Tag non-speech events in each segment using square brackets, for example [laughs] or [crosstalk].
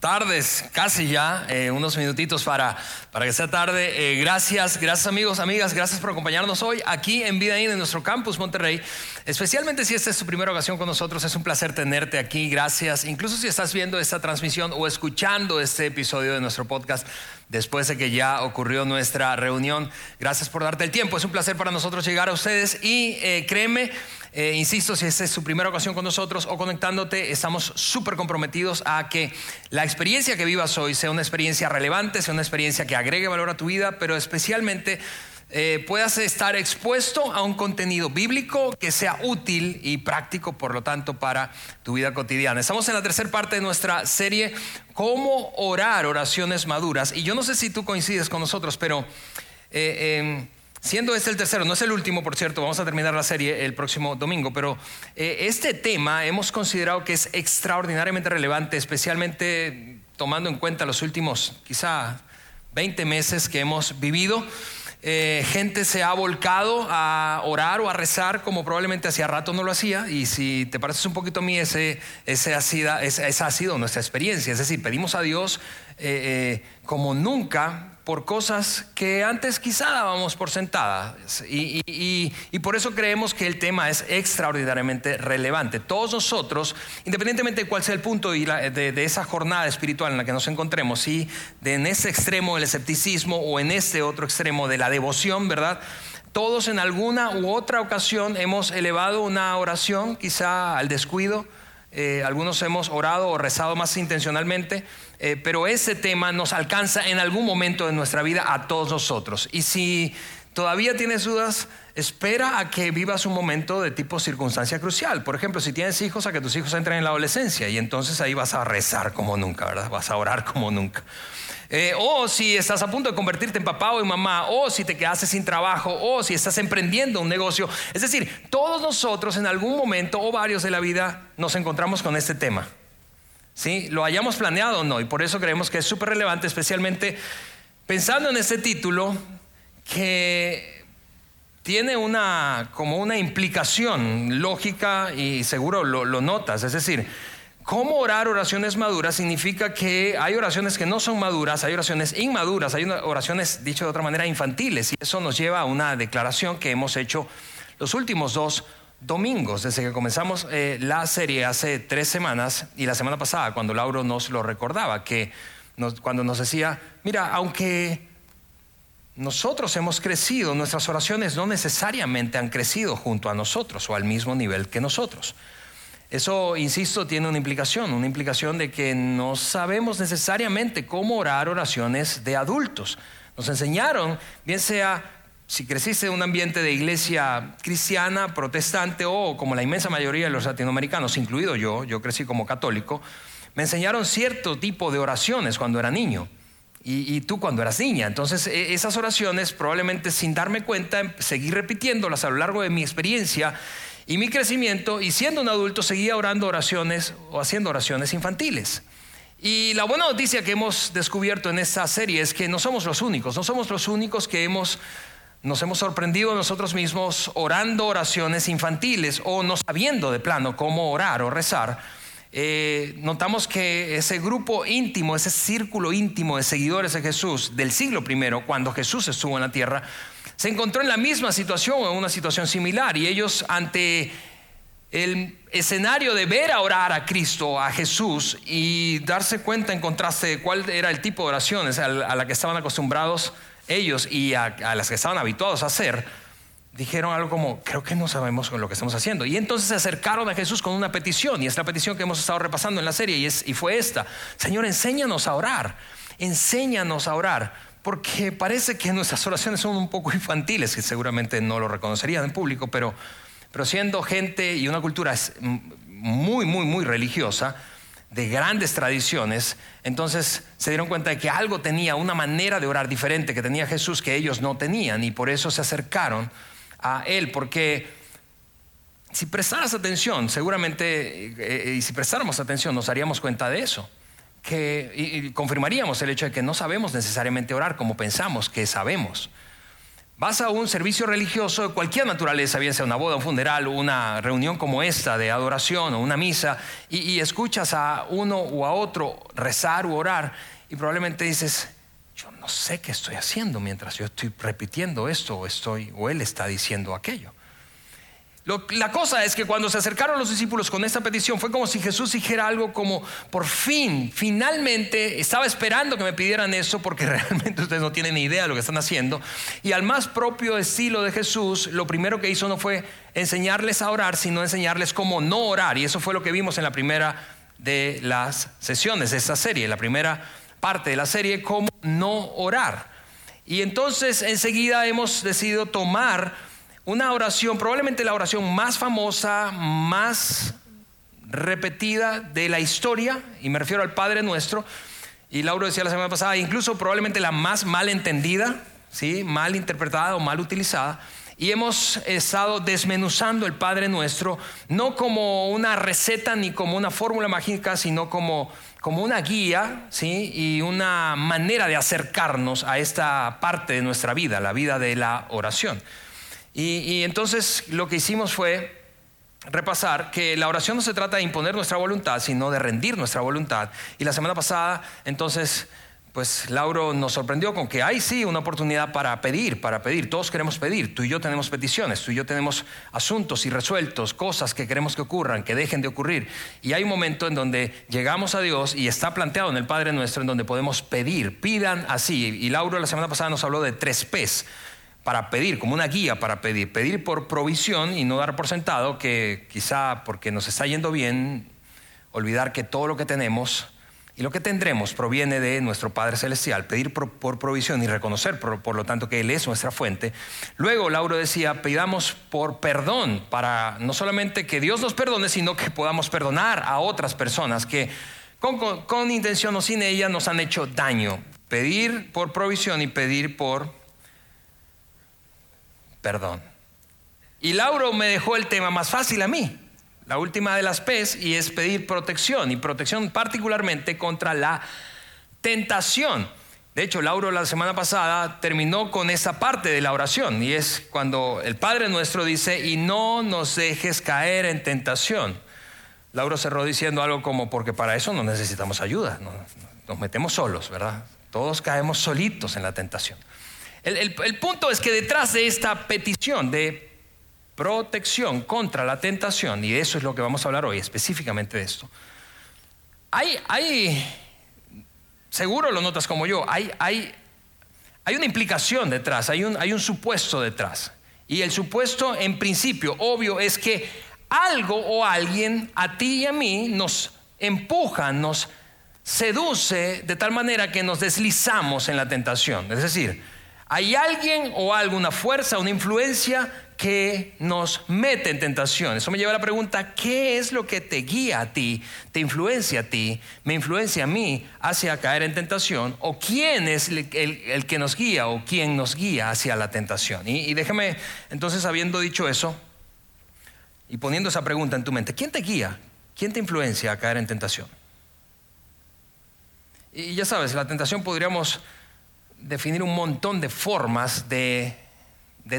tardes, casi ya, eh, unos minutitos para, para que sea tarde. Eh, gracias, gracias amigos, amigas, gracias por acompañarnos hoy aquí en Vida In, en nuestro campus Monterrey. Especialmente si esta es tu primera ocasión con nosotros, es un placer tenerte aquí, gracias. Incluso si estás viendo esta transmisión o escuchando este episodio de nuestro podcast después de que ya ocurrió nuestra reunión, gracias por darte el tiempo. Es un placer para nosotros llegar a ustedes y eh, créeme, eh, insisto, si esta es su primera ocasión con nosotros o conectándote, estamos súper comprometidos a que la experiencia que vivas hoy sea una experiencia relevante, sea una experiencia que agregue valor a tu vida, pero especialmente eh, puedas estar expuesto a un contenido bíblico que sea útil y práctico, por lo tanto, para tu vida cotidiana. Estamos en la tercera parte de nuestra serie, Cómo orar oraciones maduras. Y yo no sé si tú coincides con nosotros, pero... Eh, em, Siendo este el tercero, no es el último, por cierto, vamos a terminar la serie el próximo domingo, pero eh, este tema hemos considerado que es extraordinariamente relevante, especialmente tomando en cuenta los últimos quizá 20 meses que hemos vivido. Eh, gente se ha volcado a orar o a rezar como probablemente hacía rato no lo hacía. Y si te pareces un poquito a mí, ese, ese esa ha sido nuestra experiencia. Es decir, pedimos a Dios eh, como nunca por cosas que antes quizá dábamos por sentadas. Y, por eso creemos que el tema es extraordinariamente relevante. Todos nosotros, independientemente de cuál sea el punto de, esa jornada espiritual en la que nos encontremos, si de en ese extremo del escepticismo o en este otro extremo de la devoción, ¿verdad? Todos en alguna u otra ocasión hemos elevado una oración, quizá al descuido. Eh, algunos hemos orado o rezado más intencionalmente eh, pero ese tema nos alcanza en algún momento de nuestra vida a todos nosotros. Y si todavía tienes dudas, espera a que vivas un momento de tipo circunstancia crucial. Por ejemplo, si tienes hijos, a que tus hijos entren en la adolescencia y entonces ahí vas a rezar como nunca, ¿verdad? Vas a orar como nunca. Eh, o si estás a punto de convertirte en papá o en mamá, o si te quedaste sin trabajo, o si estás emprendiendo un negocio. Es decir, todos nosotros en algún momento o varios de la vida nos encontramos con este tema. ¿sí? Lo hayamos planeado o no, y por eso creemos que es súper relevante, especialmente pensando en este título que tiene una, como una implicación lógica y seguro lo, lo notas, es decir, ¿Cómo orar oraciones maduras? Significa que hay oraciones que no son maduras, hay oraciones inmaduras, hay oraciones, dicho de otra manera, infantiles. Y eso nos lleva a una declaración que hemos hecho los últimos dos domingos, desde que comenzamos eh, la serie hace tres semanas y la semana pasada, cuando Lauro nos lo recordaba, que cuando nos decía, mira, aunque nosotros hemos crecido, nuestras oraciones no necesariamente han crecido junto a nosotros o al mismo nivel que nosotros. Eso, insisto, tiene una implicación, una implicación de que no sabemos necesariamente cómo orar oraciones de adultos. Nos enseñaron, bien sea si creciste en un ambiente de iglesia cristiana, protestante o como la inmensa mayoría de los latinoamericanos, incluido yo, yo crecí como católico, me enseñaron cierto tipo de oraciones cuando era niño y, tú cuando eras niña. Entonces e, esas oraciones probablemente sin darme cuenta seguí repitiéndolas a lo largo de mi experiencia y mi crecimiento y siendo un adulto seguía orando oraciones o haciendo oraciones infantiles. Y la buena noticia que hemos descubierto en esta serie es que no somos los únicos, no somos los únicos que hemos nos hemos sorprendido nosotros mismos orando oraciones infantiles o no sabiendo de plano cómo orar o rezar. Eh, notamos que ese grupo íntimo, ese círculo íntimo de seguidores de Jesús del siglo I, cuando Jesús estuvo en la tierra, se encontró en la misma situación o en una situación similar y ellos ante el escenario de ver a orar a Cristo, a Jesús y darse cuenta en contraste de cuál era el tipo de oraciones a la que estaban acostumbrados, ellos y a, las que estaban habituados a hacer, dijeron algo como, creo que no sabemos lo que estamos haciendo. Y entonces se acercaron a Jesús con una petición, y es la petición que hemos estado repasando en la serie, y, es, y fue esta, Señor, enséñanos a orar, enséñanos a orar, porque parece que nuestras oraciones son un poco infantiles, que seguramente no lo reconocerían en público, pero, pero siendo gente y una cultura muy, muy, muy religiosa, de grandes tradiciones, entonces se dieron cuenta de que algo tenía, una manera de orar diferente que tenía Jesús que ellos no tenían y por eso se acercaron a Él, porque si prestaras atención, seguramente, eh, eh, y si prestáramos atención, nos daríamos cuenta de eso. Que, y confirmaríamos el hecho de que no sabemos necesariamente orar como pensamos que sabemos. Vas a un servicio religioso de cualquier naturaleza, bien sea una boda, un funeral, una reunión como esta de adoración o una misa, y, escuchas a uno o a otro rezar u orar, y probablemente dices, yo no sé qué estoy haciendo mientras yo estoy repitiendo esto o estoy o él está diciendo aquello la cosa es que cuando se acercaron los discípulos con esta petición fue como si Jesús dijera algo como, por fin, finalmente, estaba esperando que me pidieran eso porque [laughs] realmente ustedes no tienen ni idea de lo que están haciendo. Y al más propio estilo de Jesús, lo primero que hizo no fue enseñarles a orar, sino enseñarles cómo no orar. Y eso fue lo que vimos en la primera de las sesiones de esta serie, la primera parte de la serie, cómo no orar. Y entonces enseguida hemos decidido tomar una oración, probablemente la oración más famosa, más repetida de la historia, y me refiero al Padre Nuestro, y Lauro decía la semana pasada, incluso probablemente la más mal entendida, ¿sí? mal interpretada o mal utilizada. Y hemos estado desmenuzando el Padre Nuestro, no como una receta ni como una fórmula mágica, sino como, como una guía ¿sí? y una manera de acercarnos a esta parte de nuestra vida, la vida de la oración. Y, entonces lo que hicimos fue repasar que la oración no se trata de imponer nuestra voluntad, sino de rendir nuestra voluntad. Y la semana pasada, entonces, pues Lauro nos sorprendió con que hay sí una oportunidad para pedir, para pedir. Todos queremos pedir, tú y yo tenemos peticiones, tú y yo tenemos asuntos irresueltos, cosas que queremos que ocurran, que dejen de ocurrir. Y hay un momento en donde llegamos a Dios y está planteado en el Padre nuestro en donde podemos pedir, pidan así. Y Lauro la semana pasada nos habló de tres P's para pedir, como una guía para pedir, pedir por provisión y no dar por sentado que quizá porque nos está yendo bien, olvidar que todo lo que tenemos y lo que tendremos proviene de nuestro Padre Celestial, pedir por, provisión y reconocer por, lo tanto que Él es nuestra fuente. Luego Lauro decía, pidamos por perdón, para no solamente que Dios nos perdone, sino que podamos perdonar a otras personas que con intención o sin ella nos han hecho daño. Pedir por provisión y pedir por perdón. Y Lauro me dejó el tema más fácil a mí, la última de las P's, y es pedir protección, y protección particularmente contra la tentación. De hecho, Lauro la semana pasada terminó con esa parte de la oración, y es cuando el Padre nuestro dice, y no nos dejes caer en tentación. Lauro cerró diciendo algo como, porque para eso no necesitamos ayuda, nos metemos solos, ¿verdad? Todos caemos solitos en la tentación. El, punto es que detrás de esta petición de protección contra la tentación, y de eso es lo que vamos a hablar hoy, específicamente de esto, hay, seguro lo notas como yo, hay, hay, hay una implicación detrás, hay un, hay un supuesto detrás. Y el supuesto en principio, obvio, es que algo o alguien a ti y a mí nos empuja, nos seduce de tal manera que nos deslizamos en la tentación. Es decir, hay alguien o alguna fuerza, una influencia que nos mete en tentación. Eso me lleva a la pregunta, ¿qué es lo que te guía a ti, te influencia a ti, me influencia a mí hacia caer en tentación? ¿O quién es el, que nos guía o quién nos guía hacia la tentación? Y, y déjame, entonces, habiendo dicho eso y poniendo esa pregunta en tu mente, ¿quién te guía? ¿Quién te influencia a caer en tentación? Y ya sabes, la tentación podríamos definir un montón de formas de,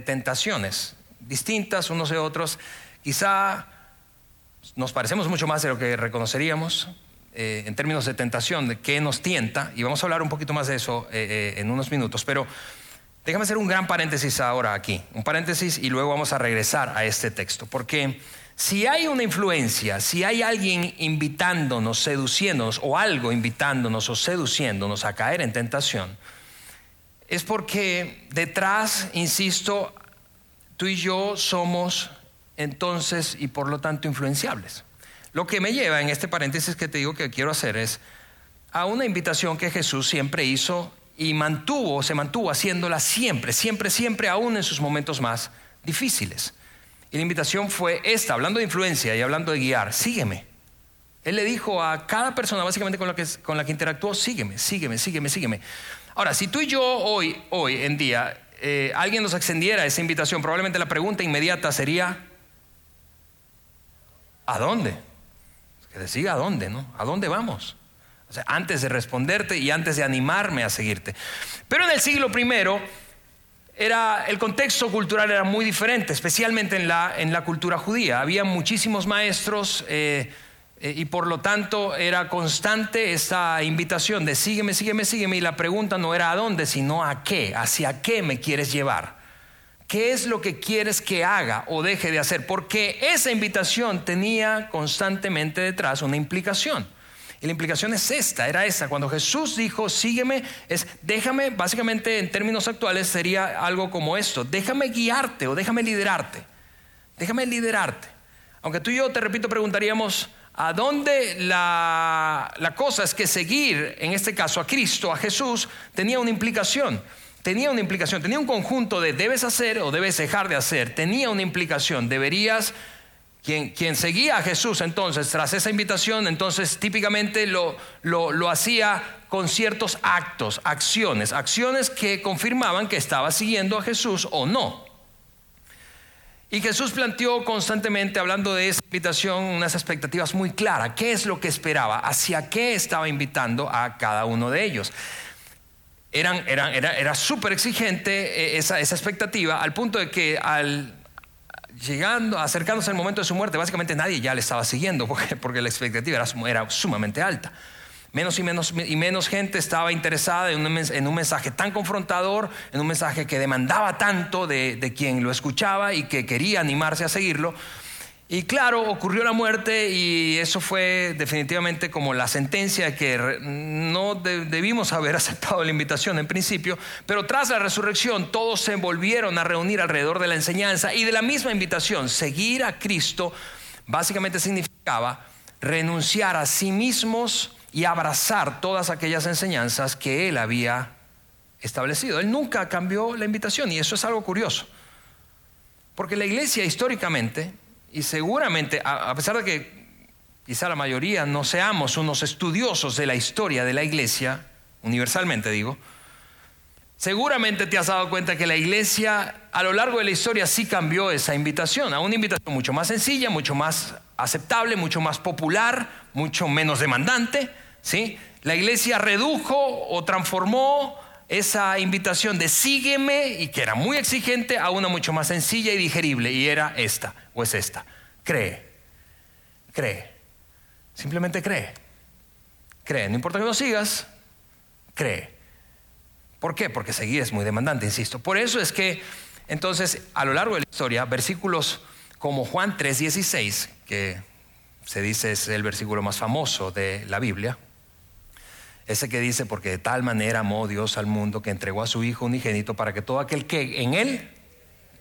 tentaciones, distintas unos de otros. Quizá nos parecemos mucho más de lo que reconoceríamos eh, en términos de tentación, de qué nos tienta, y vamos a hablar un poquito más de eso eh, eh, en unos minutos, pero déjame hacer un gran paréntesis ahora aquí, un paréntesis y luego vamos a regresar a este texto, porque si hay una influencia, si hay alguien invitándonos, seduciéndonos, o algo invitándonos o seduciéndonos a caer en tentación, es porque detrás, insisto, tú y yo somos entonces y por lo tanto influenciables. Lo que me lleva en este paréntesis que te digo que quiero hacer es a una invitación que Jesús siempre hizo y mantuvo, se mantuvo haciéndola siempre, siempre, siempre, aún en sus momentos más difíciles. Y la invitación fue esta, hablando de influencia y hablando de guiar, sígueme. Él le dijo a cada persona básicamente con la que, con la que interactuó, sígueme, sígueme, sígueme, sígueme. Ahora, si tú y yo hoy, hoy en día, eh, alguien nos extendiera esa invitación, probablemente la pregunta inmediata sería, ¿A dónde? Que te siga a dónde, ¿no? ¿A dónde vamos? O sea, antes de responderte y antes de animarme a seguirte. Pero en el siglo primero era, el contexto cultural era muy diferente, especialmente en la, en la cultura judía. Había muchísimos maestros eh, y por lo tanto era constante esta invitación de sígueme, sígueme, sígueme. Y la pregunta no era a dónde, sino a qué, hacia qué me quieres llevar. ¿Qué es lo que quieres que haga o deje de hacer? Porque esa invitación tenía constantemente detrás una implicación. Y la implicación es esta, era esta. Cuando Jesús dijo, sígueme, es déjame, básicamente en términos actuales sería algo como esto, déjame guiarte o déjame liderarte. Déjame liderarte. Aunque tú y yo, te repito, preguntaríamos, ¿a dónde la, la cosa es que seguir, en este caso a Cristo, a Jesús, tenía una implicación? tenía una implicación, tenía un conjunto de debes hacer o debes dejar de hacer, tenía una implicación, deberías, quien, quien seguía a Jesús entonces, tras esa invitación, entonces típicamente lo, lo, lo hacía con ciertos actos, acciones, acciones que confirmaban que estaba siguiendo a Jesús o no. Y Jesús planteó constantemente, hablando de esa invitación, unas expectativas muy claras. ¿Qué es lo que esperaba? ¿Hacia qué estaba invitando a cada uno de ellos? eran, eran, era, era súper exigente eh, esa, esa, expectativa, al punto de que al llegando, acercándose al momento de su muerte, básicamente nadie ya le estaba siguiendo, [laughs] porque, porque la expectativa era, era, sumamente alta. Menos y menos, y menos gente estaba interesada en un, en un, mensaje tan confrontador, en un mensaje que demandaba tanto de, de quien lo escuchaba y que quería animarse a seguirlo, y claro, ocurrió la muerte y eso fue definitivamente como la sentencia que no debimos haber [laughs] aceptado la invitación en principio, pero tras la resurrección todos se volvieron a reunir alrededor de la enseñanza y de la misma invitación, seguir a Cristo básicamente significaba renunciar a sí mismos y abrazar todas aquellas enseñanzas que Él había establecido. Él nunca cambió la invitación y eso es algo curioso. Porque la iglesia históricamente y seguramente, a, pesar de que quizá la mayoría no seamos unos estudiosos de la historia de la iglesia, universalmente digo, seguramente te has dado cuenta que la iglesia a lo largo de la historia sí cambió esa invitación, a una invitación mucho más sencilla, mucho más aceptable, mucho más popular, mucho menos demandante. ¿Sí? La iglesia redujo o transformó esa invitación de sígueme y que era muy exigente a una mucho más sencilla y digerible y era esta o es esta. Cree, cree, simplemente cree, cree, no importa que no sigas, cree. ¿Por qué? Porque seguir es muy demandante, insisto. Por eso es que entonces a lo largo de la historia, versículos como Juan 3:16, que se dice es el versículo más famoso de la Biblia, ese que dice, porque de tal manera amó Dios al mundo que entregó a su Hijo unigénito para que todo aquel que en Él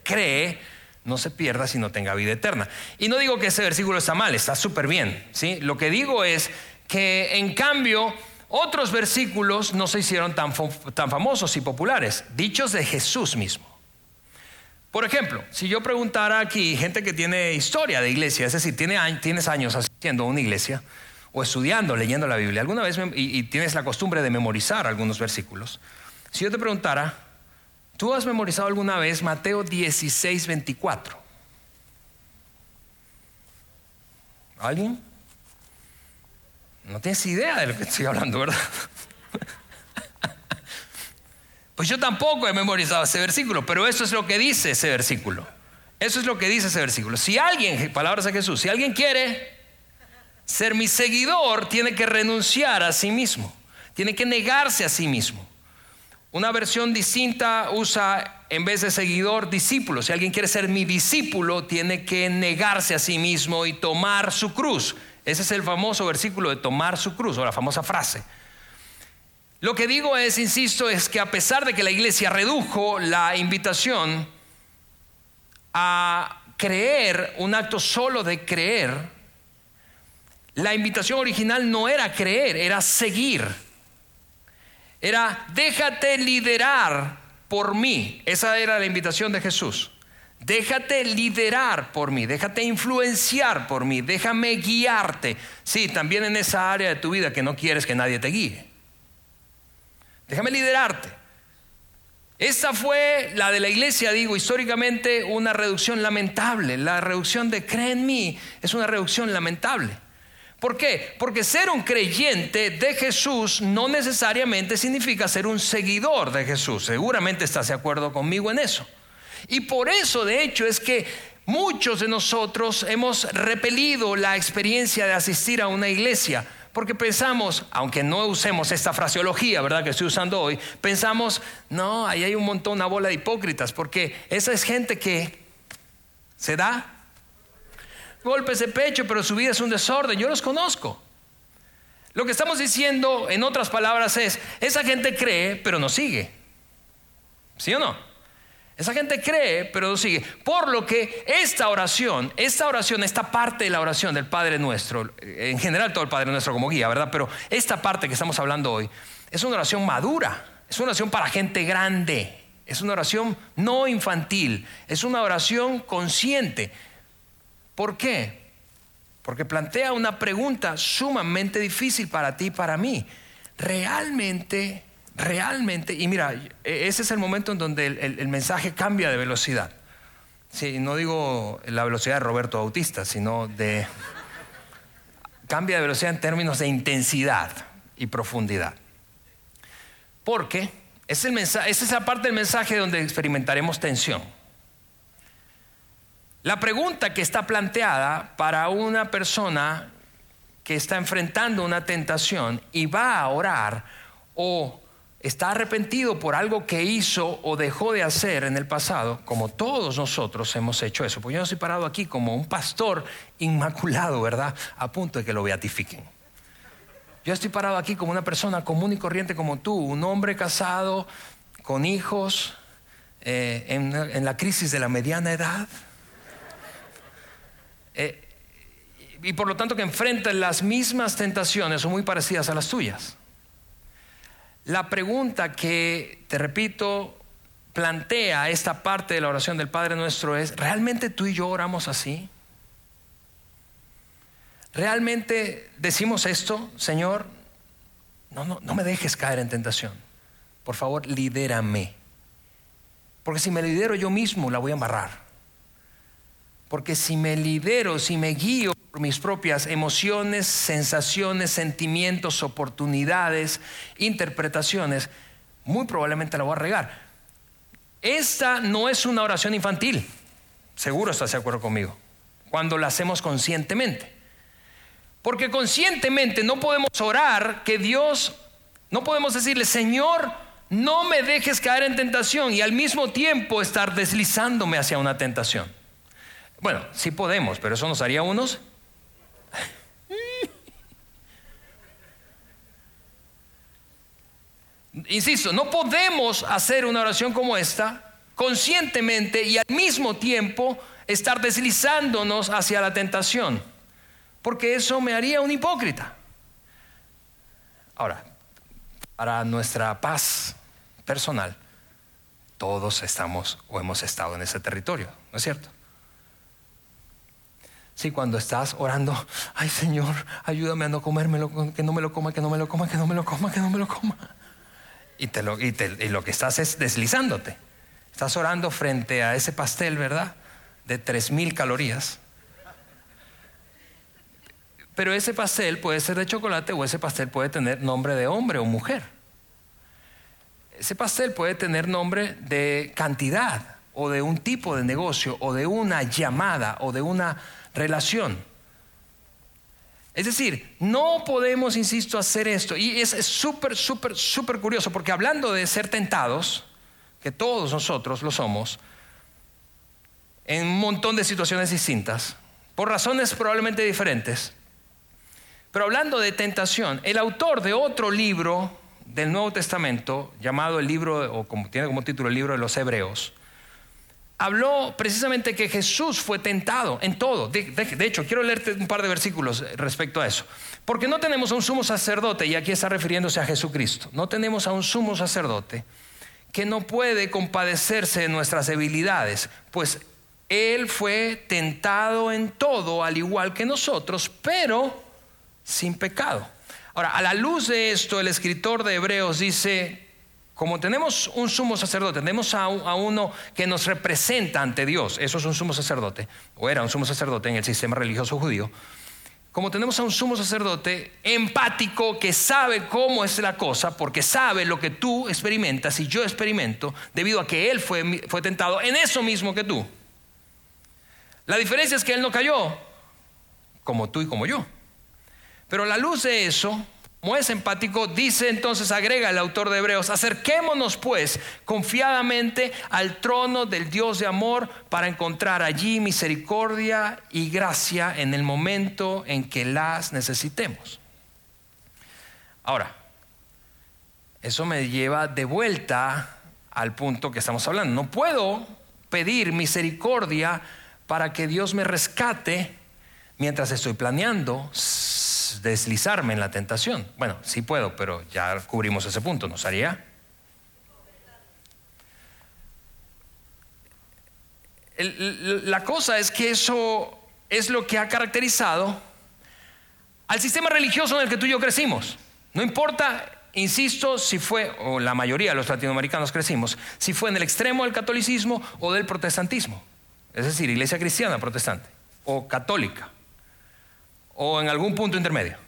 cree no se pierda, sino tenga vida eterna. Y no digo que ese versículo está mal, está súper bien. ¿sí? Lo que digo es que en cambio otros versículos no se hicieron tan, tan famosos y populares, dichos de Jesús mismo. Por ejemplo, si yo preguntara aquí, gente que tiene historia de iglesia, es decir, tiene, tienes años asistiendo a una iglesia, o estudiando, leyendo la Biblia, alguna vez y, tienes la costumbre de memorizar algunos versículos, si yo te preguntara, ¿tú has memorizado alguna vez Mateo 16, 24? ¿Alguien? No tienes idea de lo que estoy hablando, ¿verdad? [laughs] Pues yo tampoco he memorizado ese versículo, pero eso es lo que dice ese versículo. Eso es lo que dice ese versículo. Si alguien, palabras de Jesús, si alguien quiere ser mi seguidor tiene que renunciar a sí mismo, tiene que negarse a sí mismo. Una versión distinta usa en vez de seguidor discípulo. Si alguien quiere ser mi discípulo, tiene que negarse a sí mismo y tomar su cruz. Ese es el famoso versículo de tomar su cruz o la famosa frase. Lo que digo es, insisto, es que a pesar de que la iglesia redujo la invitación a creer, un acto solo de creer, la invitación original no era creer, era seguir. Era déjate liderar por mí. Esa era la invitación de Jesús. Déjate liderar por mí, déjate influenciar por mí, déjame guiarte. Sí, también en esa área de tu vida que no quieres que nadie te guíe. Déjame liderarte. Esta fue la de la iglesia, digo, históricamente una reducción lamentable. La reducción de cree en mí es una reducción lamentable. ¿Por qué? Porque ser un creyente de Jesús no necesariamente significa ser un seguidor de Jesús. Seguramente estás de acuerdo conmigo en eso. Y por eso, de hecho, es que muchos de nosotros hemos repelido la experiencia de asistir a una iglesia porque pensamos, aunque no usemos esta fraseología, ¿verdad? Que estoy usando hoy, pensamos, no, ahí hay un montón, una bola de hipócritas, porque esa es gente que se da golpes de pecho, pero su vida es un desorden. Yo los conozco. Lo que estamos diciendo, en otras palabras, es, esa gente cree, pero no sigue. ¿Sí o no? Esa gente cree, pero no sigue. Por lo que esta oración, esta oración, esta parte de la oración del Padre Nuestro, en general todo el Padre Nuestro como guía, ¿verdad? Pero esta parte que estamos hablando hoy, es una oración madura, es una oración para gente grande, es una oración no infantil, es una oración consciente. ¿Por qué? Porque plantea una pregunta sumamente difícil para ti y para mí. ¿Realmente realmente, y mira, e, ese es el momento en donde el, mensaje cambia de velocidad. Sí, no digo la velocidad de Roberto Bautista, sino de... cambia de velocidad en términos de intensidad y profundidad. Porque es, el mensaje, es esa parte del mensaje donde experimentaremos tensión. La pregunta que está planteada para una persona que está enfrentando una tentación y va a orar o está arrepentido por algo que hizo o dejó de hacer en el pasado, como todos nosotros hemos hecho eso. Pues yo no estoy parado aquí como un pastor inmaculado, ¿verdad? A punto de que lo beatifiquen. Yo estoy parado aquí como una persona común y corriente como tú, un hombre casado, con hijos, eh, en, la crisis de la mediana edad. Eh, y por lo tanto que enfrenta las mismas tentaciones o muy parecidas a las tuyas. La pregunta que, te repito, plantea esta parte de la oración del Padre nuestro es, ¿realmente tú y yo oramos así? ¿Realmente decimos esto, Señor? No, no, no me dejes caer en tentación. Por favor, lidérame. Porque si me lidero yo mismo, la voy a embarrar. Porque si me lidero, si me guío por mis propias emociones, sensaciones, sentimientos, oportunidades, interpretaciones, muy probablemente la voy a regar. Esta no es una oración infantil, seguro estás de acuerdo conmigo, cuando la hacemos conscientemente. Porque conscientemente no podemos orar que Dios, no podemos decirle, Señor, no me dejes caer en tentación y al mismo tiempo estar deslizándome hacia una tentación. Bueno, sí podemos, pero eso nos haría unos. Insisto, no podemos hacer una oración como esta conscientemente y al mismo tiempo estar deslizándonos hacia la tentación, porque eso me haría un hipócrita. Ahora, para nuestra paz personal, todos estamos o hemos estado en ese territorio, ¿no es cierto? Sí, cuando estás orando, ay Señor, ayúdame a no comérmelo, que no me lo coma, que no me lo coma, que no me lo coma, que no me lo coma. Y, te lo, y, lo que estás es deslizándote. Estás orando frente a ese pastel, ¿verdad? De tres mil calorías. Pero ese pastel puede ser de chocolate o ese pastel puede tener nombre de hombre o mujer. Ese pastel puede tener nombre de cantidad o de un tipo de negocio o de una llamada o de una relación. Es decir, no podemos, insisto, hacer esto. Y es súper, súper, súper curioso, porque hablando de ser tentados, que todos nosotros lo somos, en un montón de situaciones distintas, por razones probablemente diferentes, pero hablando de tentación, el autor de otro libro del Nuevo Testamento, llamado el libro, o como tiene como título el libro de los Hebreos, habló precisamente que Jesús fue tentado en todo. De, hecho, quiero leerte un par de versículos respecto a eso. Porque no tenemos a un sumo sacerdote, y aquí está refiriéndose a Jesucristo, no tenemos a un sumo sacerdote que no puede compadecerse de nuestras debilidades, pues Él fue tentado en todo, al igual que nosotros, pero sin pecado. Ahora, a la luz de esto, el escritor de Hebreos dice, como tenemos un sumo sacerdote, tenemos a, uno que nos representa ante Dios, eso es un sumo sacerdote, o era un sumo sacerdote en el sistema religioso judío, como tenemos a un sumo sacerdote empático que sabe cómo es la cosa, porque sabe lo que tú experimentas y yo experimento, debido a que él fue, fue tentado en eso mismo que tú. La diferencia es que él no cayó, como tú y como yo. Pero a la luz de eso, como empático, dice entonces, agrega el autor de Hebreos, acerquémonos pues confiadamente al trono del Dios de amor para encontrar allí misericordia y gracia en el momento en que las necesitemos. Ahora, eso me lleva de vuelta al punto que estamos hablando. No puedo pedir misericordia para que Dios me rescate mientras estoy planeando deslizarme en la tentación. Bueno, sí puedo, pero ya cubrimos ese punto, ¿nos haría? la cosa es que eso es lo que ha caracterizado al sistema religioso en el que tú y yo crecimos. No importa, insisto, si fue, o la mayoría de los latinoamericanos crecimos, si fue en el extremo del catolicismo o del protestantismo. Es decir, iglesia cristiana protestante o católica o en algún punto intermedio.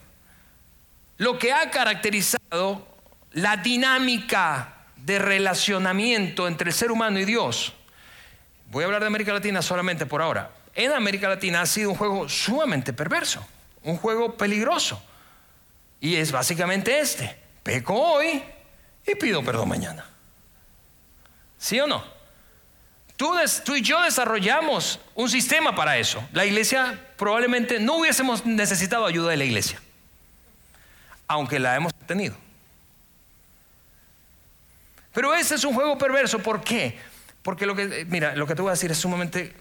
Lo que ha caracterizado la dinámica de relacionamiento entre el ser humano y Dios, voy a hablar de América Latina solamente por ahora, en América Latina ha sido un juego sumamente perverso, un juego peligroso. Y es básicamente este, peco hoy y pido perdón mañana. ¿Sí o no? Tú, y yo desarrollamos un sistema para eso. La iglesia probablemente no hubiésemos necesitado ayuda de la iglesia, aunque la hemos tenido. Pero ese es un juego perverso. ¿Por qué? Porque lo que, mira, lo que te voy a decir es sumamente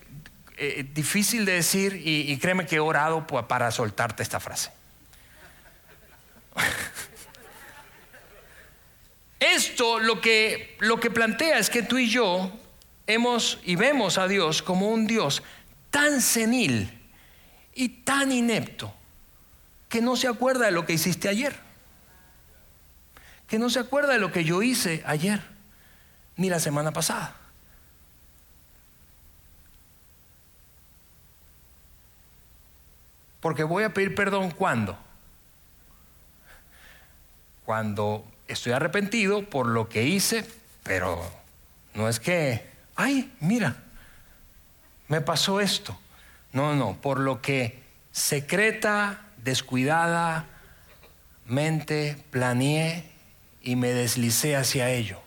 eh, difícil de decir y, créeme que he orado para soltarte esta frase. [laughs] Esto lo que, lo que plantea es que tú y yo y vemos a Dios como un Dios tan senil y tan inepto que no se acuerda de lo que hiciste ayer, que no se acuerda de lo que yo hice ayer, ni la semana pasada. Porque voy a pedir perdón cuando. Cuando estoy arrepentido por lo que hice, pero no es que ay, mira, me pasó esto. No, no, por lo que secreta, descuidadamente planeé y me deslicé hacia ello.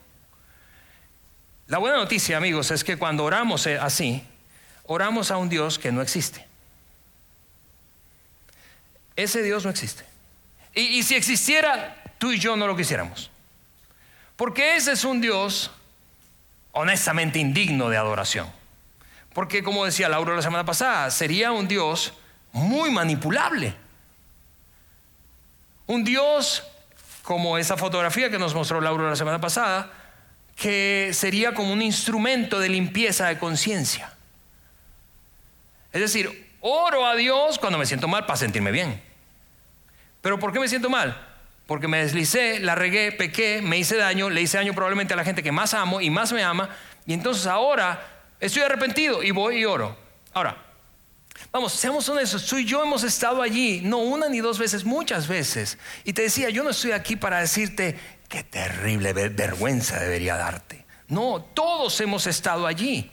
La buena noticia, amigos, es que cuando oramos eh, así, oramos a un Dios que no existe. Ese Dios no existe. Y, y, si existiera, tú y yo no lo quisiéramos. Porque ese es un Dios honestamente indigno de adoración. Porque como decía Laura la semana pasada, sería un Dios muy manipulable. Un Dios como esa fotografía que nos mostró Laura la semana pasada, que sería como un instrumento de limpieza de conciencia. Es decir, oro a Dios cuando me siento mal para sentirme bien. Pero ¿por qué me siento mal? Porque me deslicé, la regué, pequé, me hice daño, le hice daño probablemente a la gente que más amo y más me ama, y entonces ahora estoy arrepentido y voy y oro. Ahora, vamos, seamos honestos, tú y yo hemos estado allí, no una ni dos veces, muchas veces, y te decía, yo no estoy aquí para decirte qué terrible vergüenza debería darte. No, todos hemos estado allí,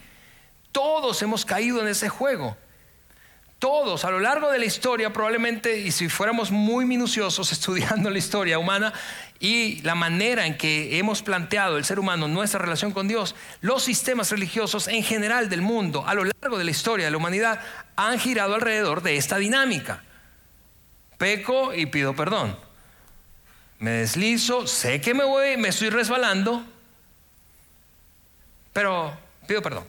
todos hemos caído en ese juego. Todos a lo largo de la historia, probablemente, y si fuéramos muy minuciosos [laughs] estudiando la historia humana y la manera en que hemos planteado el ser humano nuestra relación con Dios, los sistemas religiosos en general del mundo, a lo largo de la historia de la humanidad, han girado alrededor de esta dinámica. Peco y pido perdón. Me deslizo, sé que me voy, me estoy resbalando, pero pido perdón.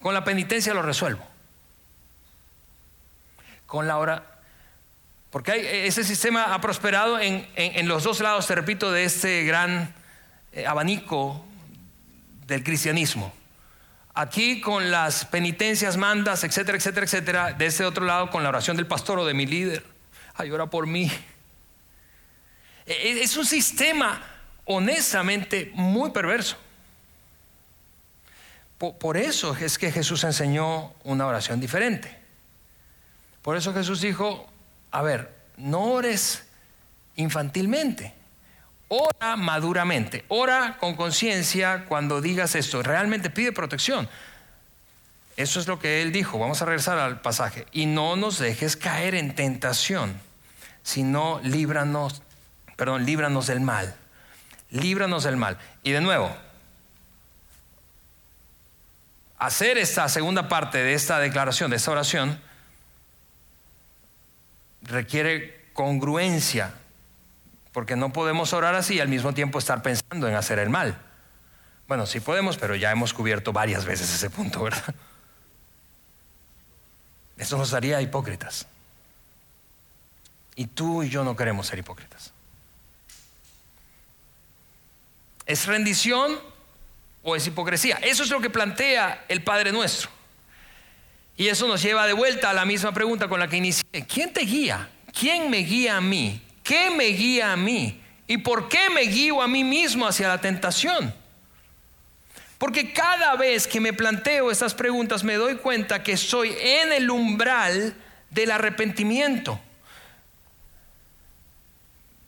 Con la penitencia lo resuelvo con la hora. Porque ese sistema ha prosperado en, los dos lados, te repito, de este gran eh, abanico del cristianismo. Aquí con las penitencias, mandas, etcétera, etcétera, etcétera. De ese otro lado con la oración del pastor o de mi líder. Ay, ora por mí. E, e, es un sistema honestamente muy perverso. Por, eso es que Jesús enseñó una oración diferente. Por eso Jesús dijo, a ver, no ores infantilmente, ora maduramente, ora con conciencia cuando digas esto, realmente pide protección. Eso es lo que él dijo, vamos a regresar al pasaje, y no nos dejes caer en tentación, sino líbranos, perdón, líbranos del mal, líbranos del mal. Y de nuevo, hacer esta segunda parte de esta declaración, de esta oración, requiere congruencia, porque no podemos orar así y al mismo tiempo estar pensando en hacer el mal. Bueno, sí podemos, pero ya hemos cubierto varias veces ese punto, ¿verdad? Esto nos haría hipócritas. Y tú y yo no queremos ser hipócritas. ¿Es rendición o es hipocresía? Eso es lo que plantea el Padre Nuestro. Y eso nos lleva de vuelta a la misma pregunta con la que inicié. ¿Quién te guía? ¿Quién me guía a mí? ¿Qué me guía a mí? ¿Y por qué me guío a mí mismo hacia la tentación? Porque cada vez que me planteo estas preguntas me doy cuenta que estoy en el umbral del arrepentimiento.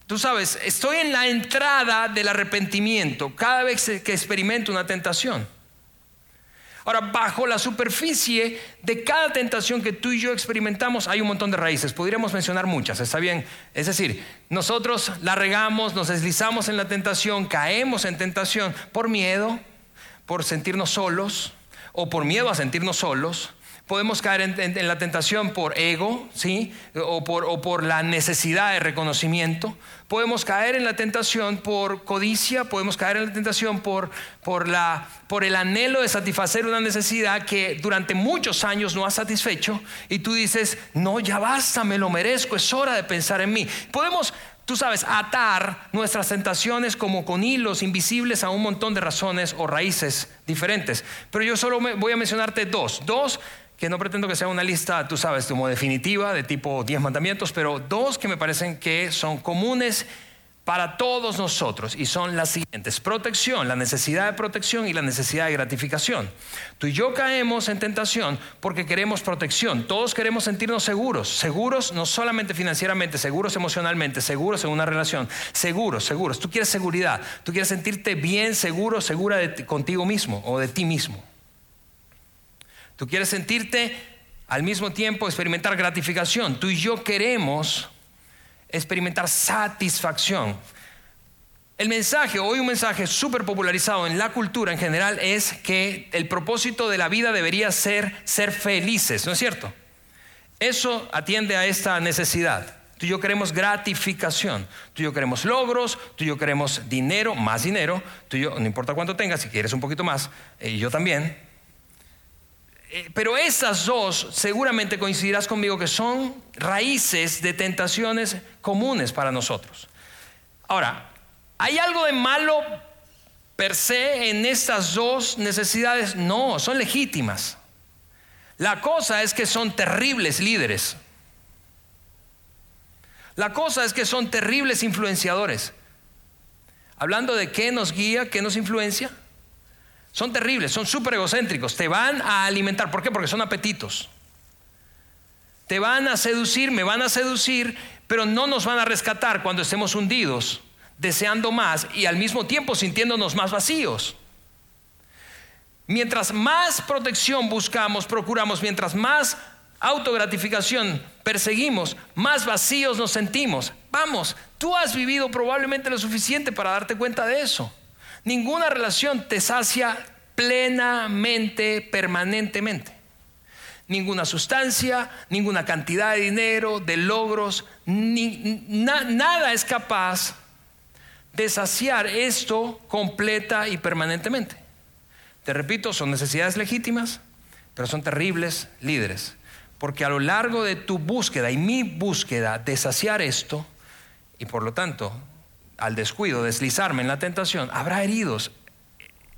Tú sabes, estoy en la entrada del arrepentimiento cada vez que experimento una tentación. Ahora, bajo la superficie de cada tentación que tú y yo experimentamos hay un montón de raíces. Podríamos mencionar muchas, ¿está bien? Es decir, nosotros la regamos, nos deslizamos en la tentación, caemos en tentación por miedo, por sentirnos solos o por miedo a sentirnos solos Podemos caer en, la tentación por ego, ¿sí? O por, o por la necesidad de reconocimiento. Podemos caer en la tentación por codicia, podemos caer en la tentación por, por, la, por el anhelo de satisfacer una necesidad que durante muchos años no has satisfecho y tú dices, no, ya basta, me lo merezco, es hora de pensar en mí. Podemos tú sabes, atar nuestras tentaciones como con hilos invisibles a un montón de razones o raíces diferentes. Pero yo solo voy a mencionarte dos. Dos que no pretendo que sea una lista, tú sabes, como definitiva, de tipo 10 mandamientos, pero dos que me parecen que son comunes para todos nosotros y son las siguientes. Protección, la necesidad de protección y la necesidad de gratificación. Tú y yo caemos en tentación porque queremos protección. Todos queremos sentirnos seguros, seguros no solamente financieramente, seguros emocionalmente, seguros en una relación, seguros, seguros. Tú quieres seguridad, tú quieres sentirte bien, seguro, segura contigo mismo o de ti mismo. Tú quieres sentirte al mismo tiempo experimentar gratificación. Tú y yo queremos experimentar satisfacción. El mensaje, hoy un mensaje súper popularizado en la cultura en general es que el propósito de la vida debería ser ser felices, ¿no es cierto? Eso atiende a esta necesidad. Tú y yo queremos gratificación, tú y yo queremos logros, tú y yo queremos dinero, más dinero, tú y yo, no importa cuánto tengas, si quieres un poquito más, eh, y yo también, pero esas dos seguramente coincidirás conmigo que son raíces de tentaciones comunes para nosotros. Ahora, ¿hay algo de malo per se en estas dos necesidades? No, son legítimas. La cosa es que son terribles líderes. La cosa es que son terribles influenciadores. Hablando de qué nos guía, qué nos influencia, son terribles, son súper egocéntricos. Te van a alimentar. ¿Por qué? Porque son apetitos. Te van a seducir, me van a seducir, pero no nos van a rescatar cuando estemos hundidos, deseando más y al mismo tiempo sintiéndonos más vacíos. Mientras más protección buscamos, procuramos, mientras más autogratificación perseguimos, más vacíos nos sentimos. Vamos, tú has vivido probablemente lo suficiente para darte cuenta de eso. Ninguna relación te sacia plenamente, permanentemente. Ninguna sustancia, ninguna cantidad de dinero, de logros, nada es capaz de saciar esto completa y permanentemente. Te repito, son necesidades legítimas, pero son terribles líderes. Porque a lo largo de tu búsqueda y mi búsqueda de saciar esto, y por lo tanto al descuido, deslizarme en la tentación, habrá heridos,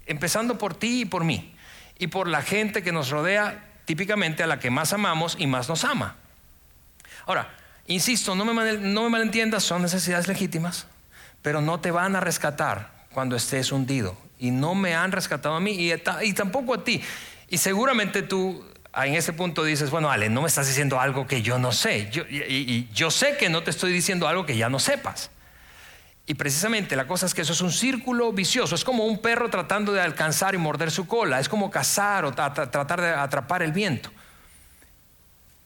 empezando por ti y por mí, y por la gente que nos rodea, típicamente a la que más amamos y más nos ama. Ahora, insisto, no me, malentiendas, son necesidades legítimas, pero no te van a rescatar cuando estés hundido. Y no me han rescatado a mí y, tampoco a ti. Y seguramente tú en ese punto dices, bueno, Ale, no me estás diciendo algo que yo no sé. Y, yo sé que no te estoy diciendo algo que ya no sepas. Y precisamente la cosa es que eso es un círculo vicioso. Es como un perro tratando de alcanzar y morder su cola. Es como cazar o tratar de atrapar el viento.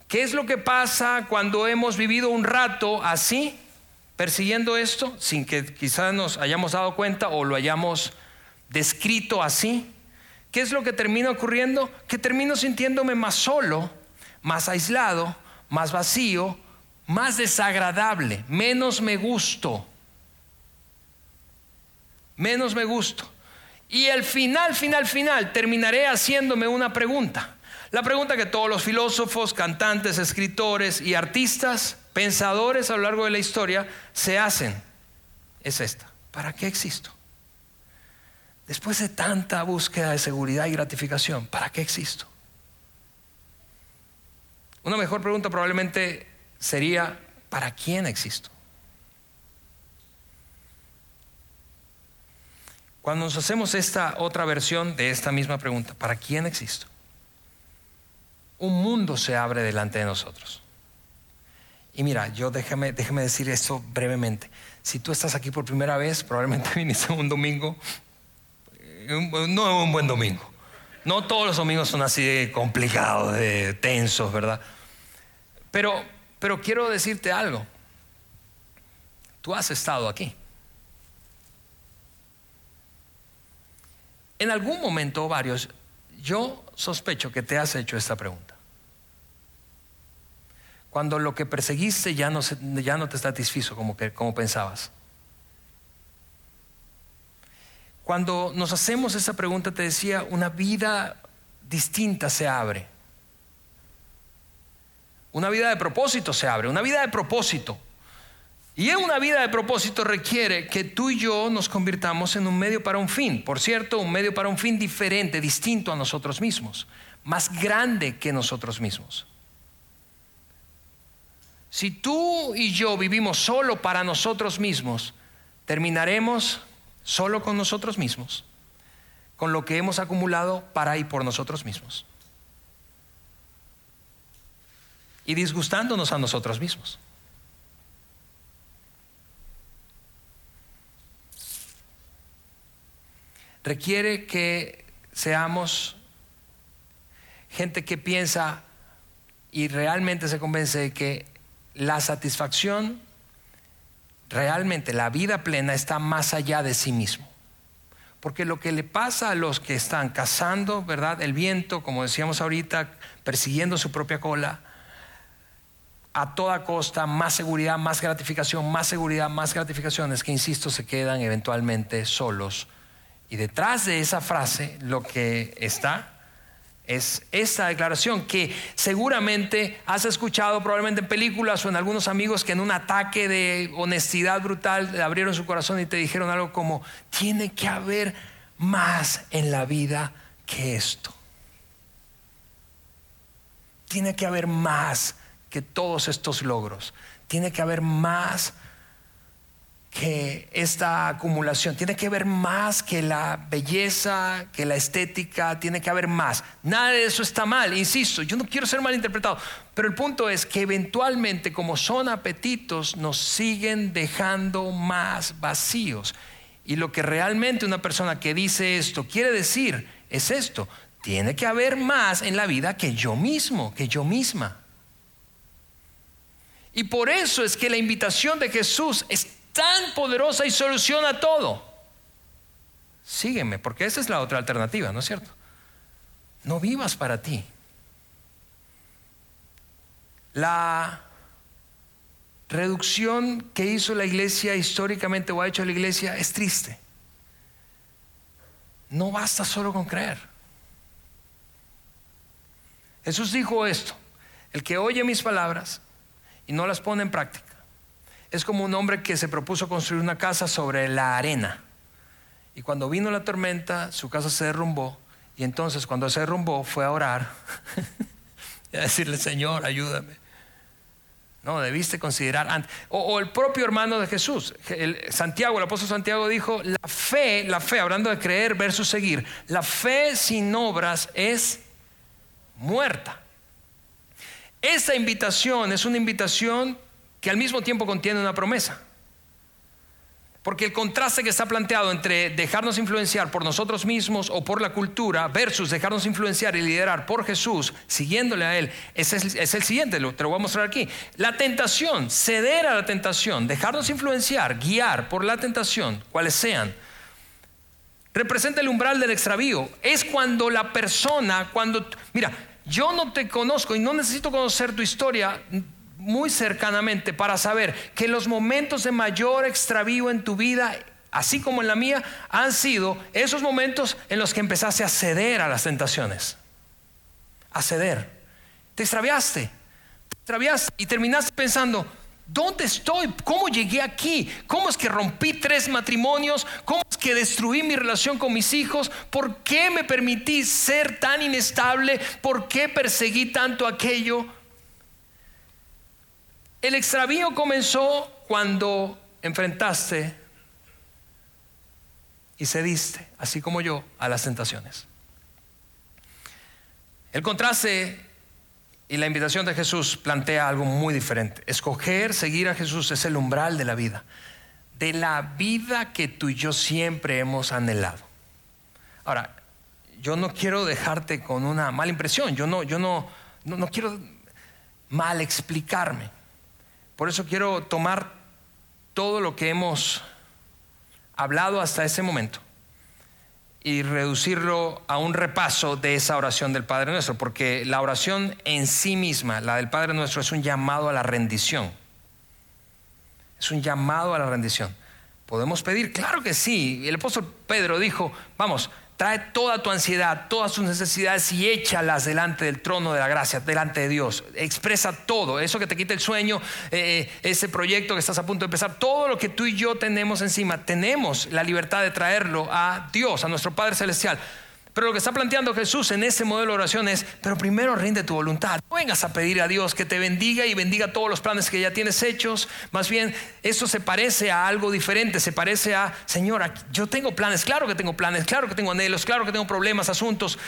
¿Qué es lo que pasa cuando hemos vivido un rato así, persiguiendo esto, sin que quizás nos hayamos dado cuenta o lo hayamos descrito así? ¿Qué es lo que termina ocurriendo? Que termino sintiéndome más solo, más aislado, más vacío, más desagradable, menos me gusto. Menos me gusto. Y al final, final, final, terminaré haciéndome una pregunta. La pregunta que todos los filósofos, cantantes, escritores y artistas, pensadores a lo largo de la historia se hacen es esta. ¿Para qué existo? Después de tanta búsqueda de seguridad y gratificación, ¿para qué existo? Una mejor pregunta probablemente sería, ¿para quién existo? Cuando nos hacemos esta otra versión de esta misma pregunta, ¿para quién existo? Un mundo se abre delante de nosotros. Y mira, yo déjame, déjame decir esto brevemente. Si tú estás aquí por primera vez, probablemente [laughs] viniste un domingo no un buen domingo. No todos los domingos son así de complicados, de tensos, ¿verdad? Pero, pero quiero decirte algo. Tú has estado aquí. En algún momento, varios, yo sospecho que te has hecho esta pregunta. Cuando lo que perseguiste ya no, te satisfizo como, como pensabas. Cuando nos hacemos esa pregunta, te decía, una vida distinta se abre. Una vida de propósito se abre, una vida de propósito. Y una vida de propósito requiere que tú y yo nos convirtamos en un medio para un fin. Por cierto, un medio para un fin diferente, distinto a nosotros mismos, más grande que nosotros mismos. Si tú y yo vivimos solo para nosotros mismos, terminaremos solo con nosotros mismos, con lo que hemos acumulado para y por nosotros mismos. Y disgustándonos a nosotros mismos. Requiere que seamos gente que piensa y realmente se convence de que la satisfacción realmente la vida plena está más allá de sí mismo. Porque lo que le pasa a los que están cazando, ¿verdad? El viento, como decíamos ahorita, persiguiendo su propia cola, a toda costa, más seguridad, más gratificación, más seguridad, más gratificaciones, que insisto, se quedan eventualmente solos. Y detrás de esa frase, lo que está es esta declaración que seguramente has escuchado probablemente en películas o en algunos amigos que en un ataque de honestidad brutal le abrieron su corazón y te dijeron algo como, tiene que haber más en la vida que esto. Tiene que haber más que todos estos logros. Tiene que haber más que esta acumulación tiene que ver más que la belleza, que la estética, tiene que haber más. Nada de eso está mal, insisto, yo no quiero ser mal interpretado, pero el punto es que eventualmente como son apetitos nos siguen dejando más vacíos. Y lo que realmente una persona que dice esto quiere decir es esto, tiene que haber más en la vida que yo mismo, que yo misma. Y por eso es que la invitación de Jesús es tan poderosa y soluciona todo. Sígueme, porque esa es la otra alternativa, ¿no es cierto? No vivas para ti. La reducción que hizo la iglesia históricamente o ha hecho la iglesia es triste. No basta solo con creer. Jesús dijo esto, el que oye mis palabras y no las pone en práctica es como un hombre que se propuso construir una casa sobre la arena. Y cuando vino la tormenta, su casa se derrumbó. Y entonces cuando se derrumbó fue a orar [laughs] y a decirle, Señor, ayúdame. No, debiste considerar antes. O, el propio hermano de Jesús, Santiago, el apóstol Santiago dijo, la fe, la fe, hablando de creer versus seguir, la fe sin obras es muerta. Esta invitación es una invitación que al mismo tiempo contiene una promesa. Porque el contraste que está planteado entre dejarnos influenciar por nosotros mismos o por la cultura versus dejarnos influenciar y liderar por Jesús, siguiéndole a Él, es el, siguiente, te lo voy a mostrar aquí. La tentación, ceder a la tentación, dejarnos influenciar, guiar por la tentación, cuales sean, representa el umbral del extravío. Es cuando la persona, cuando, mira, yo no te conozco y no necesito conocer tu historia muy cercanamente para saber que los momentos de mayor extravío en tu vida, así como en la mía, han sido esos momentos en los que empezaste a ceder a las tentaciones. A ceder. Te extraviaste. Te extraviaste y terminaste pensando, ¿Dónde estoy? ¿Cómo llegué aquí? ¿Cómo es que rompí tres matrimonios? ¿Cómo es que destruí mi relación con mis hijos? ¿Por qué me permití ser tan inestable? ¿Por qué perseguí tanto aquello? El extravío comenzó cuando enfrentaste y cediste, así como yo, a las tentaciones. El contraste y la invitación de Jesús plantea algo muy diferente. Escoger, seguir a Jesús es el umbral de la vida, de la vida que tú y yo siempre hemos anhelado. Ahora, yo no quiero dejarte con una mala impresión, yo no, yo no, no, no quiero mal explicarme. Por eso quiero tomar todo lo que hemos hablado hasta ese momento y reducirlo a un repaso de esa oración del Padre Nuestro, porque la oración en sí misma, la del Padre Nuestro, es un llamado a la rendición. Es un llamado a la rendición. ¿Podemos pedir? Claro que sí. El apóstol Pedro dijo, vamos, Trae toda tu ansiedad, todas tus necesidades y échalas delante del trono de la gracia, delante de Dios. Expresa todo, eso que te quita el sueño, eh, ese proyecto que estás a punto de empezar, todo lo que tú y yo tenemos encima, tenemos la libertad de traerlo a Dios, a nuestro Padre Celestial. Pero lo que está planteando Jesús en ese modelo de oración es, pero primero rinde tu voluntad. No vengas a pedir a Dios que te bendiga y bendiga todos los planes que ya tienes hechos. Más bien, eso se parece a algo diferente, se parece a, Señor, yo tengo planes, claro que tengo planes, claro que tengo anhelos, claro que tengo problemas, asuntos,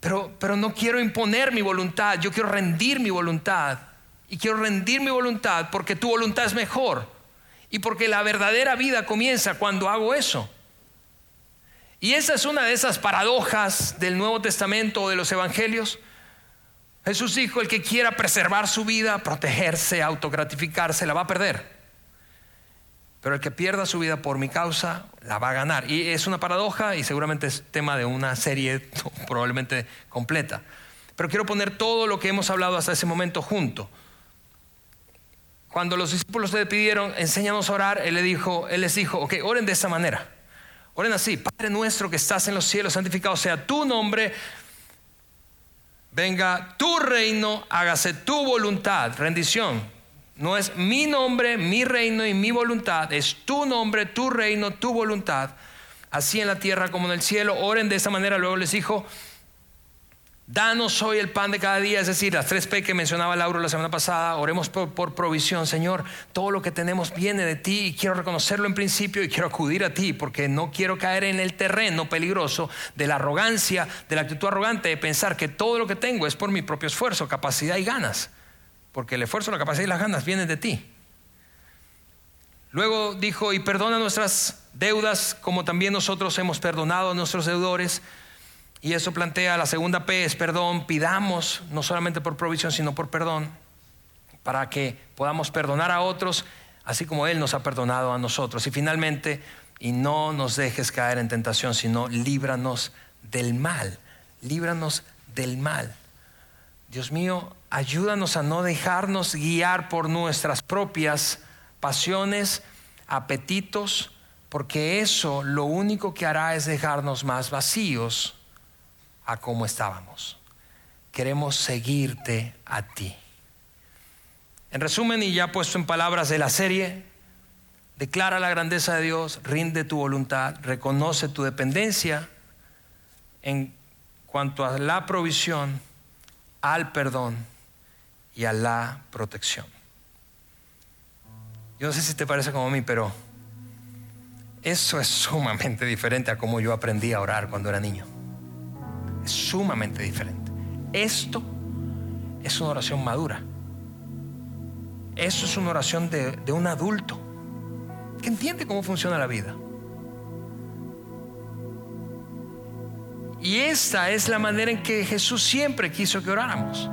pero, pero no quiero imponer mi voluntad, yo quiero rendir mi voluntad. Y quiero rendir mi voluntad porque tu voluntad es mejor. Y porque la verdadera vida comienza cuando hago eso. Y esa es una de esas paradojas del Nuevo Testamento o de los Evangelios. Jesús dijo, el que quiera preservar su vida, protegerse, autogratificarse, la va a perder. Pero el que pierda su vida por mi causa, la va a ganar. Y es una paradoja y seguramente es tema de una serie [laughs] probablemente completa. Pero quiero poner todo lo que hemos hablado hasta ese momento junto. Cuando los discípulos le pidieron, enséñanos a orar, él, le dijo, él les dijo, ok, oren de esta manera. Oren así, Padre nuestro que estás en los cielos, santificado sea tu nombre, venga tu reino, hágase tu voluntad, rendición. No es mi nombre, mi reino y mi voluntad, es tu nombre, tu reino, tu voluntad, así en la tierra como en el cielo. Oren de esa manera, luego les dijo, Danos hoy el pan de cada día, es decir, las tres P que mencionaba Lauro la semana pasada, oremos por, provisión, Señor, todo lo que tenemos viene de ti y quiero reconocerlo en principio y quiero acudir a ti porque no quiero caer en el terreno peligroso de la arrogancia, de la actitud arrogante de pensar que todo lo que tengo es por mi propio esfuerzo, capacidad y ganas, porque el esfuerzo, la capacidad y las ganas vienen de ti. Luego dijo, y perdona nuestras deudas como también nosotros hemos perdonado a nuestros deudores y eso plantea la segunda P es perdón. Pidamos no solamente por provisión, sino por perdón, para que podamos perdonar a otros, así como Él nos ha perdonado a nosotros. Y finalmente, y no nos dejes caer en tentación, sino líbranos del mal. Líbranos del mal. Dios mío, ayúdanos a no dejarnos guiar por nuestras propias pasiones, apetitos, porque eso lo único que hará es dejarnos más vacíos a cómo estábamos. Queremos seguirte a ti. En resumen, y ya puesto en palabras de la serie, declara la grandeza de Dios, rinde tu voluntad, reconoce tu dependencia en cuanto a la provisión, al perdón y a la protección. Yo no sé si te parece como a mí, pero eso es [laughs] sumamente diferente a cómo yo aprendí a orar cuando era niño. Sumamente diferente. Esto es una oración madura. Eso es una oración de, de un adulto que entiende cómo funciona la vida. Y esta es la manera en que Jesús siempre quiso que oráramos.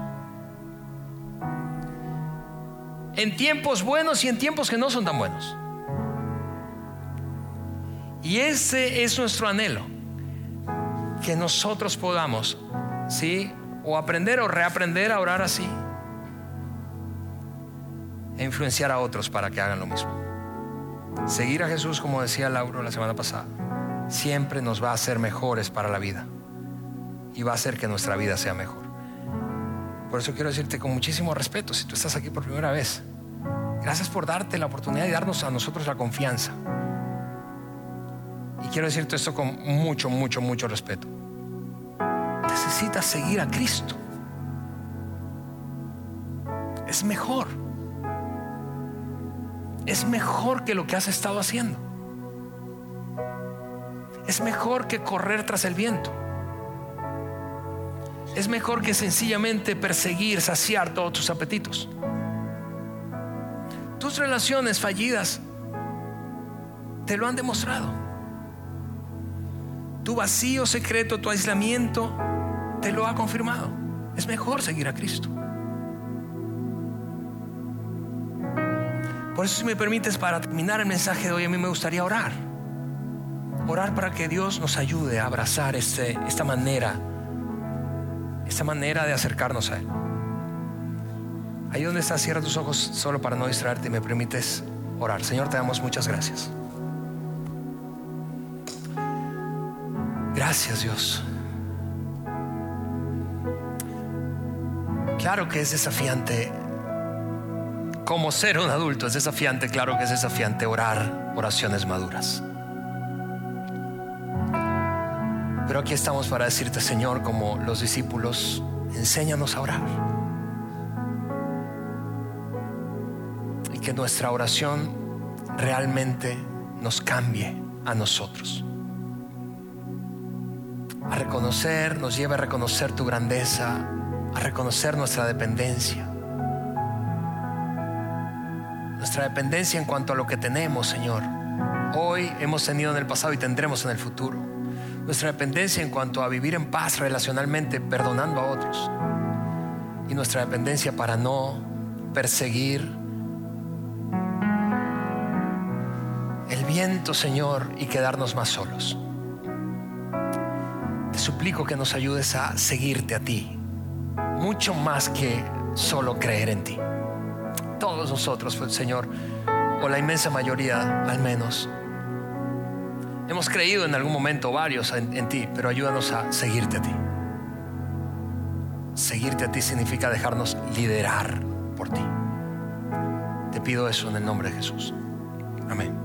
En tiempos buenos y en tiempos que no son tan buenos. Y ese es nuestro anhelo. Que nosotros podamos, ¿sí? O aprender o reaprender a orar así. E influenciar a otros para que hagan lo mismo. Seguir a Jesús, como decía Lauro la semana pasada, siempre nos va a hacer mejores para la vida. Y va a hacer que nuestra vida sea mejor. Por eso quiero decirte con muchísimo respeto, si tú estás aquí por primera vez, gracias por darte la oportunidad y darnos a nosotros la confianza. Y quiero decirte esto con mucho, mucho, mucho respeto. Necesitas seguir a Cristo. Es mejor. Es mejor que lo que has estado haciendo. Es mejor que correr tras el viento. Es mejor que sencillamente perseguir, saciar todos tus apetitos. Tus relaciones fallidas te lo han demostrado. Tu vacío secreto, tu aislamiento, lo ha confirmado. Es mejor seguir a Cristo. Por eso si me permites, para terminar el mensaje de hoy, a mí me gustaría orar. Orar para que Dios nos ayude a abrazar este, esta manera esta manera de acercarnos a Él. Ahí donde estás, cierra tus ojos solo para no distraerte y me permites orar. Señor, te damos muchas gracias. Gracias Dios. Claro que es desafiante, como ser un adulto, es desafiante, claro que es desafiante orar oraciones maduras. Pero aquí estamos para decirte, Señor, como los discípulos, enséñanos a orar. Y que nuestra oración realmente nos cambie a nosotros. A reconocer, nos lleve a reconocer tu grandeza, a reconocer nuestra dependencia. Nuestra dependencia en cuanto a lo que tenemos, Señor. Hoy hemos tenido en el pasado y tendremos en el futuro nuestra dependencia en cuanto a vivir en paz relacionalmente, perdonando a otros, y nuestra dependencia para no perseguir el viento, Señor, y quedarnos más solos. Te suplico que nos ayudes a seguirte a ti, mucho más que solo creer en ti. Todos nosotros, Señor, o la inmensa mayoría al menos, Hemos creído en algún momento varios en, ti, pero ayúdanos a seguirte a ti. Seguirte a ti significa dejarnos liderar por ti. Te pido eso en el nombre de Jesús. Amén.